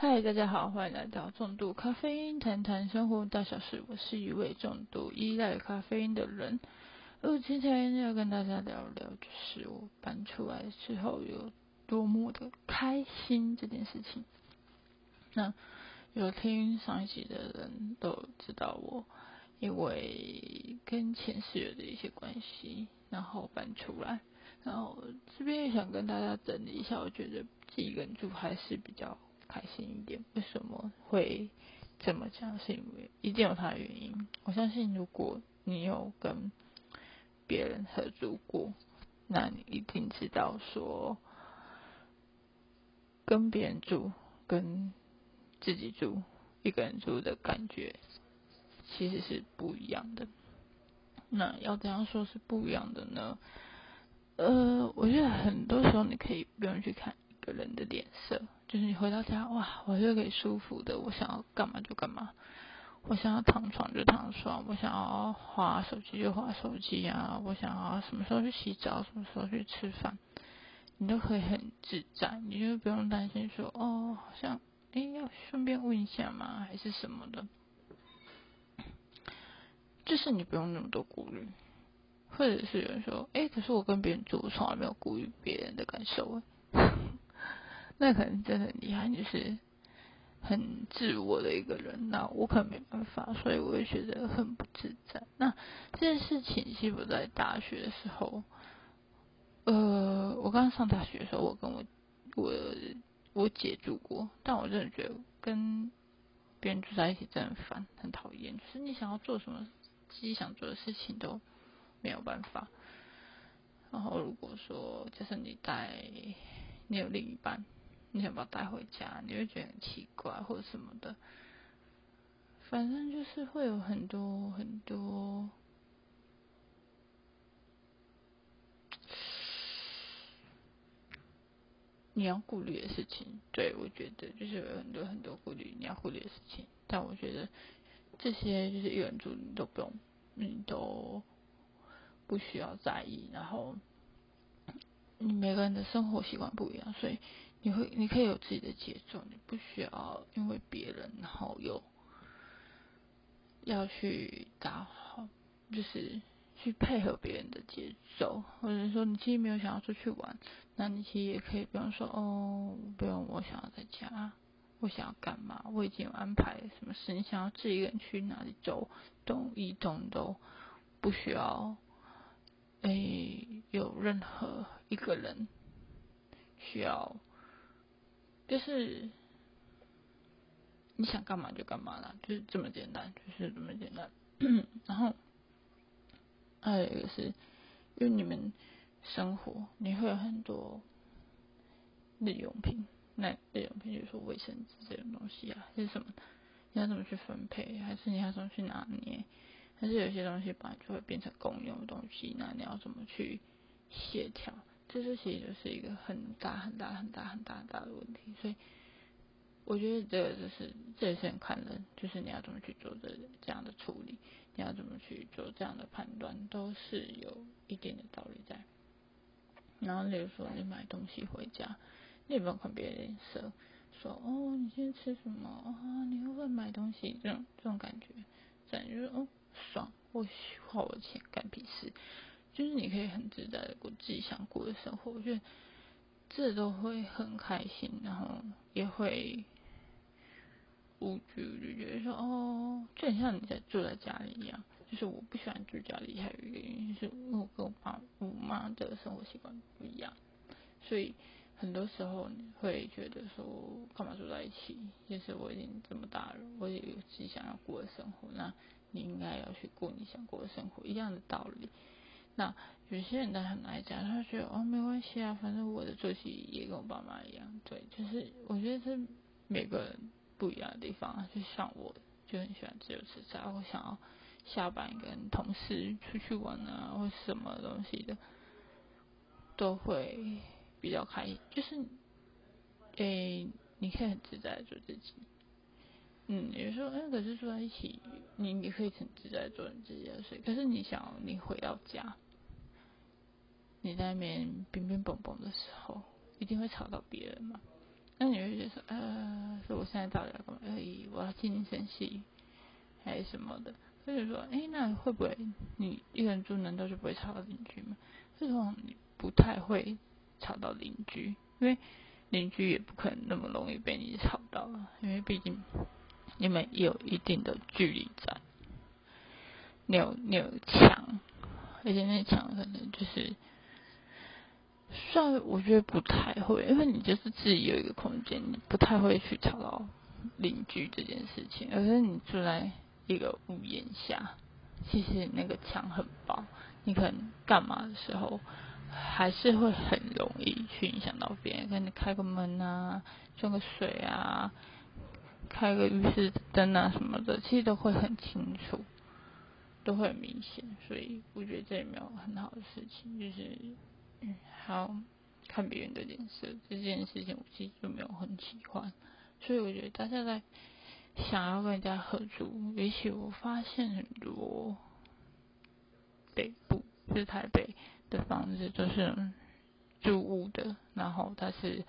嗨，大家好，欢迎来到重度咖啡因谈谈生活大小事。我是一位重度依赖咖啡因的人。我，今天要跟大家聊聊，就是我搬出来之后有多么的开心这件事情。那有听上一集的人都知道，我因为跟前室友的一些关系，然后搬出来。然后这边也想跟大家整理一下，我觉得自己一个人住还是比较开心一点。为什么会这么讲？是因为一定有它的原因。我相信，如果你有跟别人合租过，那你一定知道说，跟别人住跟自己住一个人住的感觉其实是不一样的。那要怎样说是不一样的呢？呃，我觉得很多时候你可以不用去看人的脸色，就是你回到家，哇，我就可以舒服的，我想要干嘛就干嘛，我想要躺床就躺床，我想要划手机就划手机啊，我想要什么时候去洗澡，什么时候去吃饭，你都可以很自在，你就不用担心说，哦，好像，哎，要顺便问一下嘛，还是什么的，就是你不用那么多顾虑。或者是有人说，哎，可是我跟别人住，我从来没有顾虑别人的感受，那可能真的很厉害，就是很自我的一个人。那我可能没办法，所以我会觉得很不自在。那这件事情是不在大学的时候，呃，我刚上大学的时候，我跟我我我姐住过，但我真的觉得跟别人住在一起真的很烦，很讨厌。就是你想要做什么，自己想做的事情都。没有办法。然后如果说，就是你在，你有另一半，你想把它带回家，你会觉得很奇怪或者什么的。反正就是会有很多很多，你要顾虑的事情。对我觉得就是有很多很多顾虑你要顾虑的事情。但我觉得这些就是一人住你都不用，你都。不需要在意，然后你每个人的生活习惯不一样，所以你会你可以有自己的节奏，你不需要因为别人然后又要去打好，就是去配合别人的节奏，或者说你其实没有想要出去玩，那你其实也可以不用说哦，不用，我想要在家，我想要干嘛，我已经有安排什么事，你想要自己一个人去哪里走动移动都不需要。诶，有任何一个人需要，就是你想干嘛就干嘛啦，就是这么简单，就是这么简单。然后还有一个是，因为你们生活你会有很多日用品，那日用品就是说卫生纸这种东西啊，是什么？你要怎么去分配？还是你要怎么去拿捏？但是有些东西本来就会变成公用的东西，那你要怎么去协调？这就其实就是一个很大很大很大很大很大的问题。所以我觉得这个就是这也是很看人，就是你要怎么去做这这样的处理，你要怎么去做这样的判断，都是有一定的道理在。然后例如说你买东西回家，你也不用看别人脸色，说哦你今天吃什么啊？你会不会买东西？这种这种感觉，感觉就是哦。爽，我花我钱干屁事，就是你可以很自在的过自己想过的生活，我觉得这都会很开心，然后也会无惧，就觉得说哦，就很像你在住在家里一样。就是我不喜欢住家里，还有一个原因是我跟我爸我妈的生活习惯不一样，所以很多时候你会觉得说干嘛住在一起？就是我已经这么大了，我也有自己想要过的生活，那。你应该要去过你想过的生活，一样的道理。那有些人他很爱讲，他觉得哦没关系啊，反正我的作息也跟我爸妈一样。对，就是我觉得是每个人不一样的地方。就像我就很喜欢自由自在，我想要下班跟同事出去玩啊，或什么东西的，都会比较开心。就是诶，你可以很自在做自己。嗯，有时候，哎，可是住在一起，你你可以很自在做你自己的事。可是你想，你回到家，你在那边乒乒乓乓的时候，一定会吵到别人嘛？那你会觉得说，呃，是我现在到底要干嘛？而已，我要静声细还是什么的？所以说，哎，那会不会你一个人住，难道就不会吵到邻居吗？这种你不太会吵到邻居，因为邻居也不可能那么容易被你吵到，因为毕竟你们有一定的距离在，你有你有墙，而且那墙可能就是。算我觉得不太会，因为你就是自己有一个空间，你不太会去吵到邻居这件事情。而是你住在一个屋檐下，其实那个墙很薄，你可能干嘛的时候，还是会很容易去影响到别人。跟你开个门啊，装个水啊，开个浴室灯啊什么的，其实都会很清楚，都会很明显。所以我觉得这也没有很好的事情，就是。嗯，好看别人的脸色这件事情，我其实就没有很喜欢，所以我觉得大家在想要跟人家合租，尤其我发现很多北部就是台北的房子都是住屋的，然后它是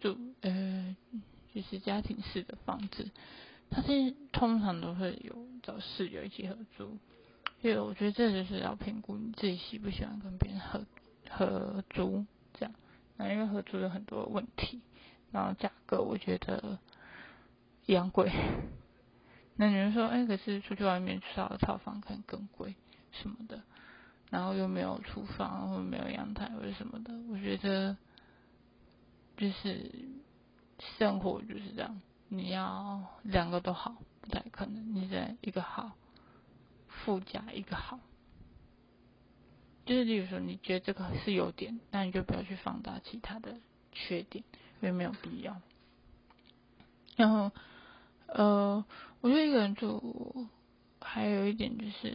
住呃就是家庭式的房子，它是通常都会有找室友一起合租，因为我觉得这就是要评估你自己喜不喜欢跟别人合。合租这样，那因为合租有很多问题，然后价格我觉得一样贵。那你们说，哎，可是出去外面找的套房可能更贵什么的，然后又没有厨房，或者没有阳台或者什么的，我觉得就是生活就是这样，你要两个都好，不太可能，你在一个好附加一个好。就是，例如说，你觉得这个是优点，那你就不要去放大其他的缺点，因为没有必要。然后，呃，我觉得一个人住，还有一点就是，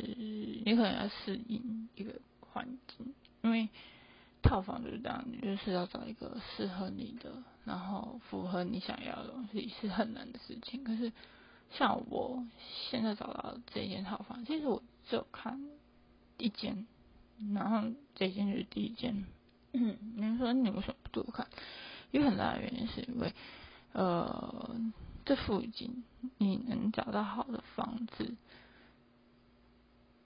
你可能要适应一个环境，因为套房就是这样，你就是要找一个适合你的，然后符合你想要的东西，是很难的事情。可是，像我现在找到这间套房，其实我只有看一间。然后这件就是第一件，嗯，你说你为什么不多看？有很大的原因是因为，呃，这附近你能找到好的房子，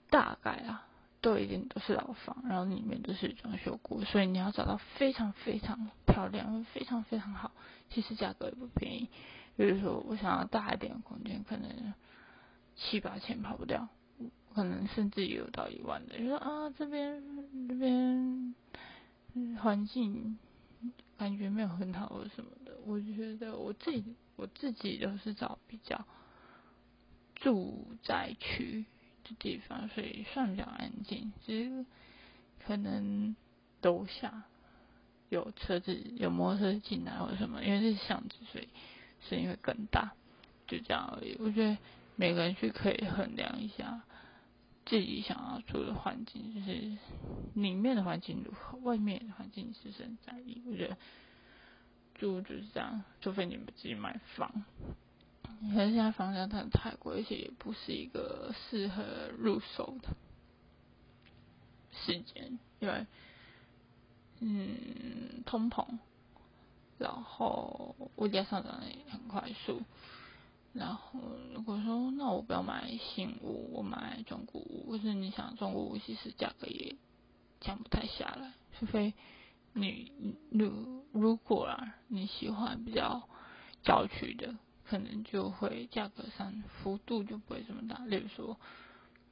大概啊，都一定都是老房，然后里面都是装修过，所以你要找到非常非常漂亮、非常非常好，其实价格也不便宜。比如说，我想要大一点的空间，可能七八千跑不掉。可能甚至也有到一万的，就说啊这边这边环境感觉没有很好或什么的，我觉得我自己我自己都是找比较住宅区的地方，所以算比较安静。其实可能楼下有车子有摩托车进来或什么，因为是巷子，所以声音会更大，就这样而已。我觉得每个人去可以衡量一下。自己想要住的环境，就是里面的环境如何，外面的环境是很在意。我觉得住就是这样，除非你们自己买房。可是现在房价真的太贵，而且也不是一个适合入手的时间，因为嗯，通膨，然后物价上涨也很快速。然后如果说那我不要买新屋，我买中古屋，可是你想中古屋其实价格也降不太下来，除非你如如果啊你喜欢比较郊区的，可能就会价格上幅度就不会这么大。例如说，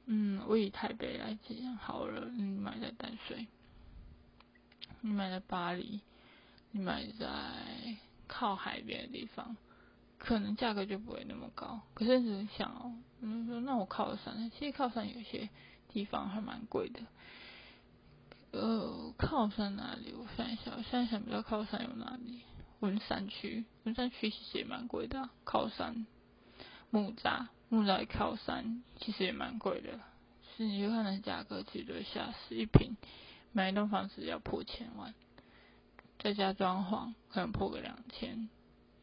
嗯，我以台北来讲好了，你买在淡水，你买在巴黎，你买在靠海边的地方。可能价格就不会那么高，可是你想哦，你说那我靠山，其实靠山有些地方还蛮贵的。呃，靠山哪里？我想一下，我现在想不到靠山有哪里。文山区，文山区其实也蛮贵的，靠山、木栅、木栅靠山其实也蛮贵的。是你就看那价格，其实就吓死，一平买一栋房子要破千万，再加装潢可能破个两千。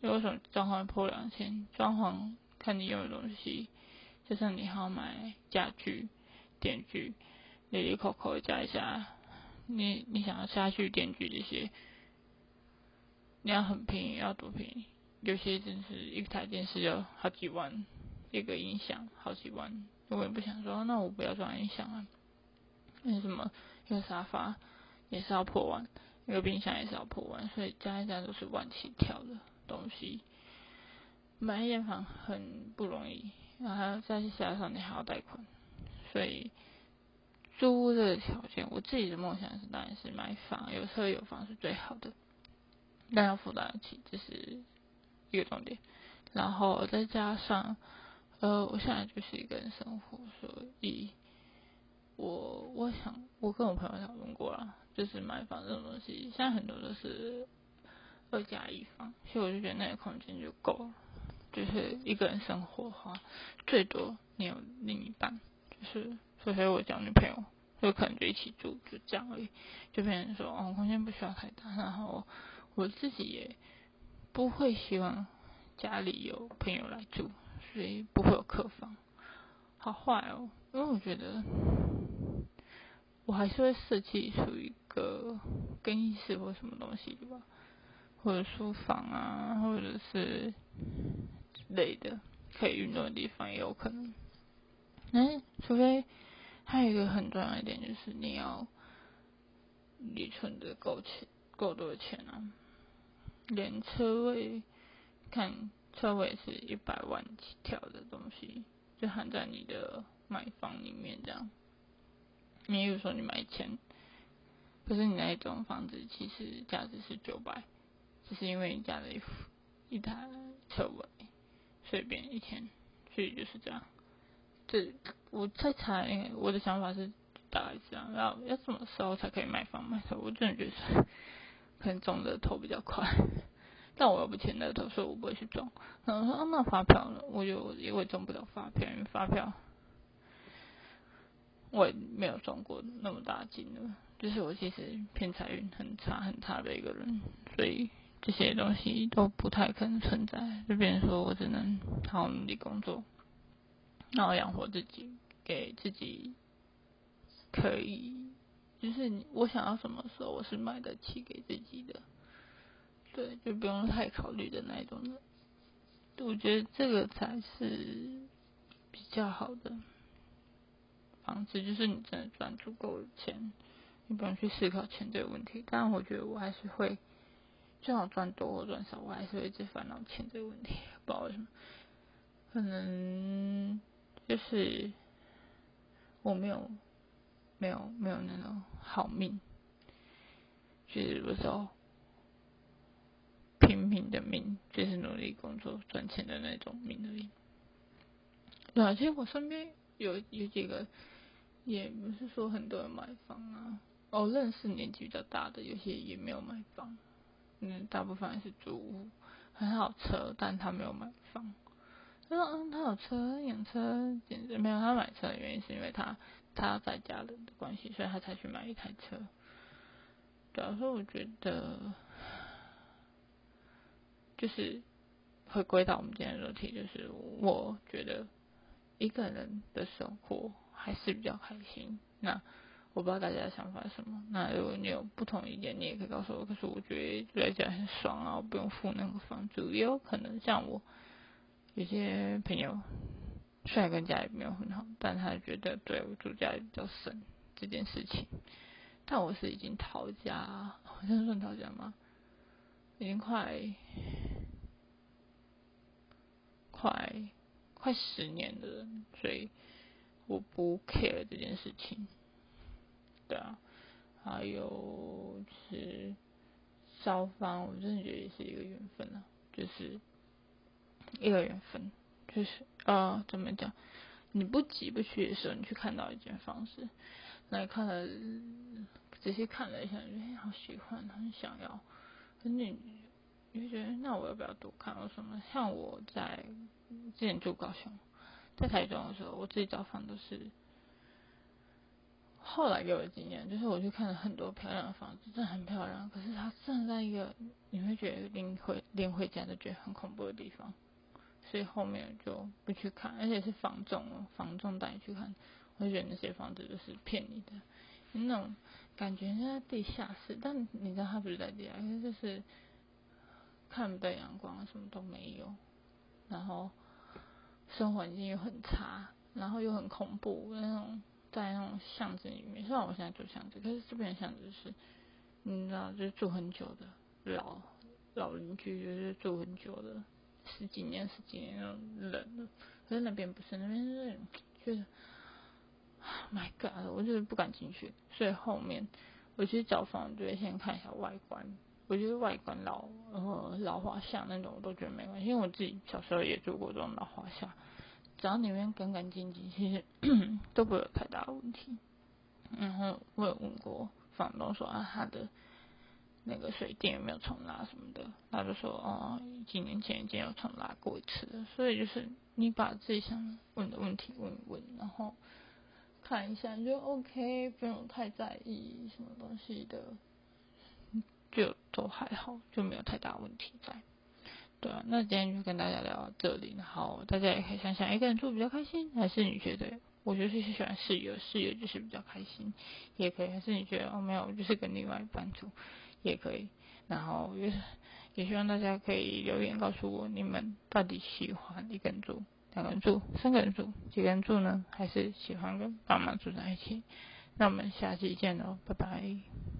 为什么装潢破两千？装潢看你用的东西，就像你还要买家具、电锯，里里口口加一下，你你想要家具、电锯这些，你要很便宜，要多便宜？有些真是一台电视要好几万，一个音响好几万，我也不想说，那我不要装音响啊。为什么？一个沙发也是要破万，一个冰箱也是要破万，所以加一加都是万起跳的东西。买一间房很不容易，然后再加上你还要贷款，所以租的条件，我自己的梦想是当然是买房，有车有房是最好的，但要负担得起，这是一个重点。然后再加上，呃，我现在就是一个人生活，所以。我我想，我跟我朋友讨论过了，就是买房这种东西，现在很多都是二加一房，所以我就觉得那个空间就够了。就是一个人生活的话，最多你有另一半，就是所以我交女朋友，就可能就一起住，就这样而已。就变成说，哦，空间不需要太大，然后我自己也不会希望家里有朋友来住，所以不会有客房。好坏哦，因为我觉得。我还是会设计出一个更衣室或什么东西的吧，或者书房啊，或者是之类的可以运动的地方也有可能。嗯，除非还有一个很重要一点就是你要你存的够钱，够多钱啊，连车位看车位是一百万起跳的东西，就含在你的买房里面这样。你比如说你买一千，可是你那一栋房子其实价值是九百，只是因为你加了一一台车位，随便一天，所以就是这样。这我在猜，我的想法是大概这样。要要什么时候才可以买房买车？我真的觉得可能中的头比较快，但我又不签的头，所以我不会去中。然后说啊，那发票呢？我就因为中不了发票，因为发票。我也没有中过那么大金额，就是我其实偏财运很差很差的一个人，所以这些东西都不太可能存在。就变成说我只能好好努力工作，然后养活自己，给自己可以，就是我想要什么时候我是买得起给自己的，对，就不用太考虑的那一种的。我觉得这个才是比较好的。房子就是你真的赚足够的钱，你不用去思考钱这个问题。但我觉得我还是会，最好赚多或赚少，我还是会一直烦恼钱这个问题。不知道为什么，可能就是我没有没有没有那种好命，就是有时候拼命的命，就是努力工作赚钱的那种命而已。对啊，其实我身边有有几个。也不是说很多人买房啊，哦，认识年纪比较大的，有些也没有买房，嗯，大部分是租屋，很好车，但他没有买房。他说，嗯，他有车，养车，简直没有。他买车的原因是因为他他在家人的关系，所以他才去买一台车。对啊，所以我觉得，就是回归到我们今天的主题，就是我觉得一个人的生活。还是比较开心。那我不知道大家的想法是什么。那如果你有不同意见，你也可以告诉我。可是我觉得住在家很爽啊，我不用付那个房租。也有可能像我有些朋友，虽然跟家里没有很好，但他觉得对我住家里比较省这件事情。但我是已经逃家，好像算逃家吗？已经快快快十年的人，所以。我不 care 这件事情，对啊，还有是烧方，我真的觉得也是一个缘分啊，就是一个缘分，就是呃，怎么讲？你不急不去的时候，你去看到一间房子，那看了仔细看了一下，觉得，好喜欢，很想要，可你你就觉得，那我要不要多看？为什么？像我在之前住高雄。在台中的时候，我自己找房都是后来给我的经验，就是我去看了很多漂亮的房子，真的很漂亮。可是它站在一个你会觉得拎回拎回家都觉得很恐怖的地方，所以后面就不去看，而且是房仲哦，房仲带你去看，我觉得那些房子就是骗你的，那种感觉在地下室，但你知道它不是在地下，因为就是看不到阳光，什么都没有，然后生活环境又很差，然后又很恐怖那种，在那种巷子里面。虽然我现在住巷子，可是这边巷子是，你知道，就是住很久的老老邻居，就是住很久的十几年、十几年那种人了。可是那边不是，那边是就是。My God！我就是不敢进去，所以后面我去找房，就会先看一下外观。我觉得外观老然呃老华夏那种，我都觉得没关系，因为我自己小时候也住过这种老华夏，只要里面干干净净，其实都不会有太大的问题。然后我有问过房东说啊，他的那个水电有没有重拉什么的，他就说哦，几年前已经有重拉过一次了。所以就是你把自己想问的问题问一问，然后。看一下就 OK，不用太在意什么东西的，就都还好，就没有太大问题在。对啊，那今天就跟大家聊到这里，然后大家也可以想想，一个人住比较开心，还是你觉得？我就是喜欢室友，室友就是比较开心，也可以。还是你觉得哦没有，就是跟另外一半住也可以。然后也也希望大家可以留言告诉我，你们到底喜欢一个人住。两个人住，三个人住，几个人住呢？还是喜欢跟爸妈住在一起？那我们下期见喽，拜拜。